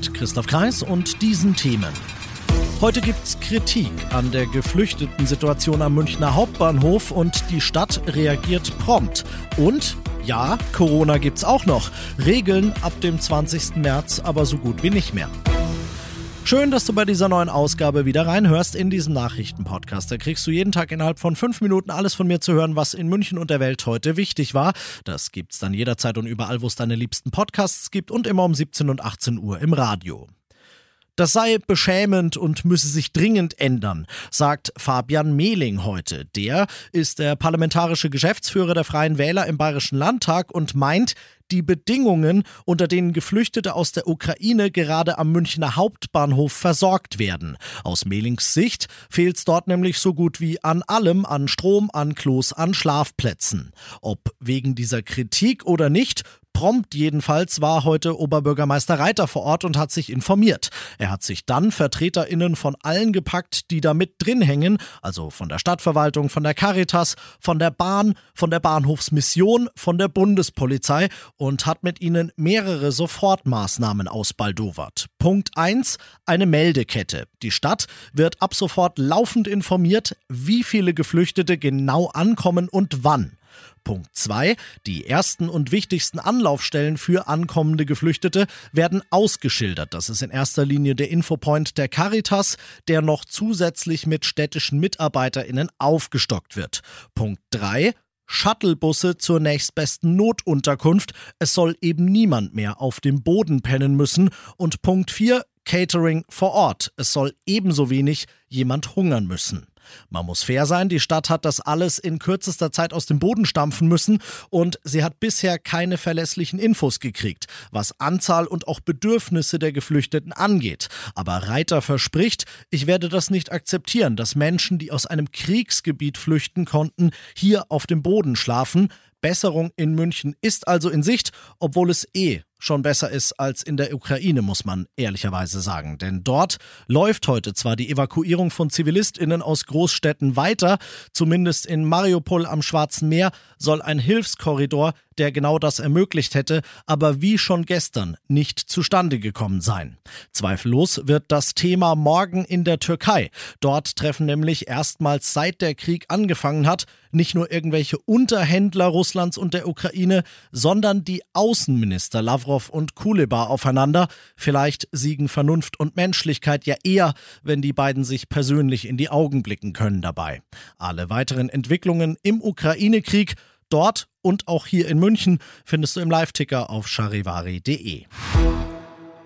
Mit Christoph Kreis und diesen Themen. Heute gibt's Kritik an der geflüchteten Situation am Münchner Hauptbahnhof und die Stadt reagiert prompt. Und ja, Corona gibt's auch noch. Regeln ab dem 20. März aber so gut wie nicht mehr. Schön, dass du bei dieser neuen Ausgabe wieder reinhörst in diesen Nachrichtenpodcast. Da kriegst du jeden Tag innerhalb von fünf Minuten alles von mir zu hören, was in München und der Welt heute wichtig war. Das gibt's dann jederzeit und überall, wo es deine liebsten Podcasts gibt und immer um 17 und 18 Uhr im Radio. Das sei beschämend und müsse sich dringend ändern, sagt Fabian Mehling heute. Der ist der parlamentarische Geschäftsführer der Freien Wähler im Bayerischen Landtag und meint, die Bedingungen, unter denen Geflüchtete aus der Ukraine gerade am Münchner Hauptbahnhof versorgt werden. Aus Mehlings Sicht fehlt es dort nämlich so gut wie an allem, an Strom, an Klos, an Schlafplätzen. Ob wegen dieser Kritik oder nicht, Prompt jedenfalls war heute Oberbürgermeister Reiter vor Ort und hat sich informiert. Er hat sich dann VertreterInnen von allen gepackt, die da mit drin hängen, also von der Stadtverwaltung, von der Caritas, von der Bahn, von der Bahnhofsmission, von der Bundespolizei und hat mit ihnen mehrere Sofortmaßnahmen ausbaldowert. Punkt 1, eine Meldekette. Die Stadt wird ab sofort laufend informiert, wie viele Geflüchtete genau ankommen und wann. Punkt 2. Die ersten und wichtigsten Anlaufstellen für ankommende Geflüchtete werden ausgeschildert. Das ist in erster Linie der Infopoint der Caritas, der noch zusätzlich mit städtischen MitarbeiterInnen aufgestockt wird. Punkt 3. Shuttlebusse zur nächstbesten Notunterkunft. Es soll eben niemand mehr auf dem Boden pennen müssen. Und Punkt 4. Catering vor Ort. Es soll ebenso wenig jemand hungern müssen. Man muss fair sein, die Stadt hat das alles in kürzester Zeit aus dem Boden stampfen müssen und sie hat bisher keine verlässlichen Infos gekriegt, was Anzahl und auch Bedürfnisse der Geflüchteten angeht. Aber Reiter verspricht, ich werde das nicht akzeptieren, dass Menschen, die aus einem Kriegsgebiet flüchten konnten, hier auf dem Boden schlafen. Besserung in München ist also in Sicht, obwohl es eh schon besser ist als in der Ukraine, muss man ehrlicherweise sagen. Denn dort läuft heute zwar die Evakuierung von Zivilistinnen aus Großstädten weiter, zumindest in Mariupol am Schwarzen Meer soll ein Hilfskorridor, der genau das ermöglicht hätte, aber wie schon gestern nicht zustande gekommen sein. Zweifellos wird das Thema morgen in der Türkei. Dort treffen nämlich erstmals seit der Krieg angefangen hat, nicht nur irgendwelche Unterhändler Russlands und der Ukraine, sondern die Außenminister Lavrov Lavrov und Kuleba aufeinander. Vielleicht siegen Vernunft und Menschlichkeit ja eher, wenn die beiden sich persönlich in die Augen blicken können dabei. Alle weiteren Entwicklungen im Ukraine-Krieg dort und auch hier in München findest du im Live-Ticker auf charivari.de.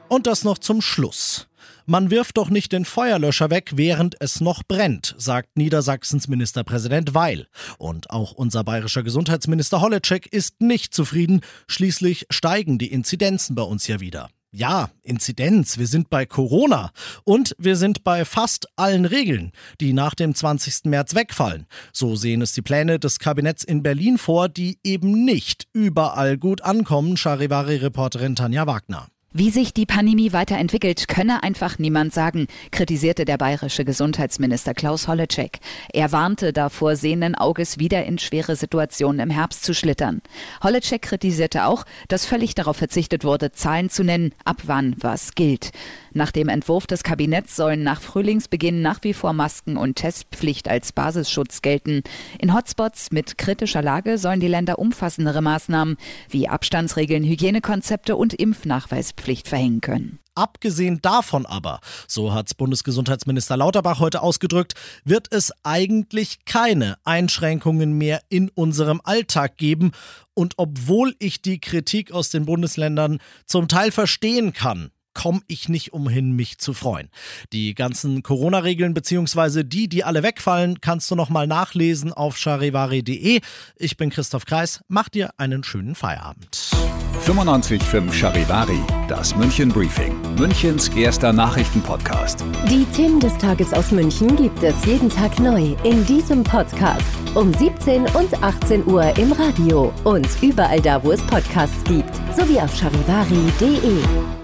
Und das noch zum Schluss. Man wirft doch nicht den Feuerlöscher weg, während es noch brennt, sagt Niedersachsens Ministerpräsident Weil. Und auch unser bayerischer Gesundheitsminister Holleczek ist nicht zufrieden. Schließlich steigen die Inzidenzen bei uns ja wieder. Ja, Inzidenz, wir sind bei Corona und wir sind bei fast allen Regeln, die nach dem 20. März wegfallen. So sehen es die Pläne des Kabinetts in Berlin vor, die eben nicht überall gut ankommen, Charivari-Reporterin Tanja Wagner. Wie sich die Pandemie weiterentwickelt, könne einfach niemand sagen, kritisierte der bayerische Gesundheitsminister Klaus Holleczek. Er warnte davor, sehenden Auges wieder in schwere Situationen im Herbst zu schlittern. Holleczek kritisierte auch, dass völlig darauf verzichtet wurde, Zahlen zu nennen, ab wann was gilt. Nach dem Entwurf des Kabinetts sollen nach Frühlingsbeginn nach wie vor Masken und Testpflicht als Basisschutz gelten. In Hotspots mit kritischer Lage sollen die Länder umfassendere Maßnahmen wie Abstandsregeln, Hygienekonzepte und Impfnachweispflicht verhängen können. Abgesehen davon aber, so hat Bundesgesundheitsminister Lauterbach heute ausgedrückt, wird es eigentlich keine Einschränkungen mehr in unserem Alltag geben. Und obwohl ich die Kritik aus den Bundesländern zum Teil verstehen kann, komme ich nicht umhin, mich zu freuen. Die ganzen Corona-Regeln beziehungsweise die, die alle wegfallen, kannst du nochmal nachlesen auf charivari.de. Ich bin Christoph Kreis, mach dir einen schönen Feierabend. 95.5 Charivari, das München Briefing, Münchens erster Nachrichtenpodcast. Die Themen des Tages aus München gibt es jeden Tag neu in diesem Podcast. Um 17 und 18 Uhr im Radio und überall da, wo es Podcasts gibt, sowie auf charivari.de.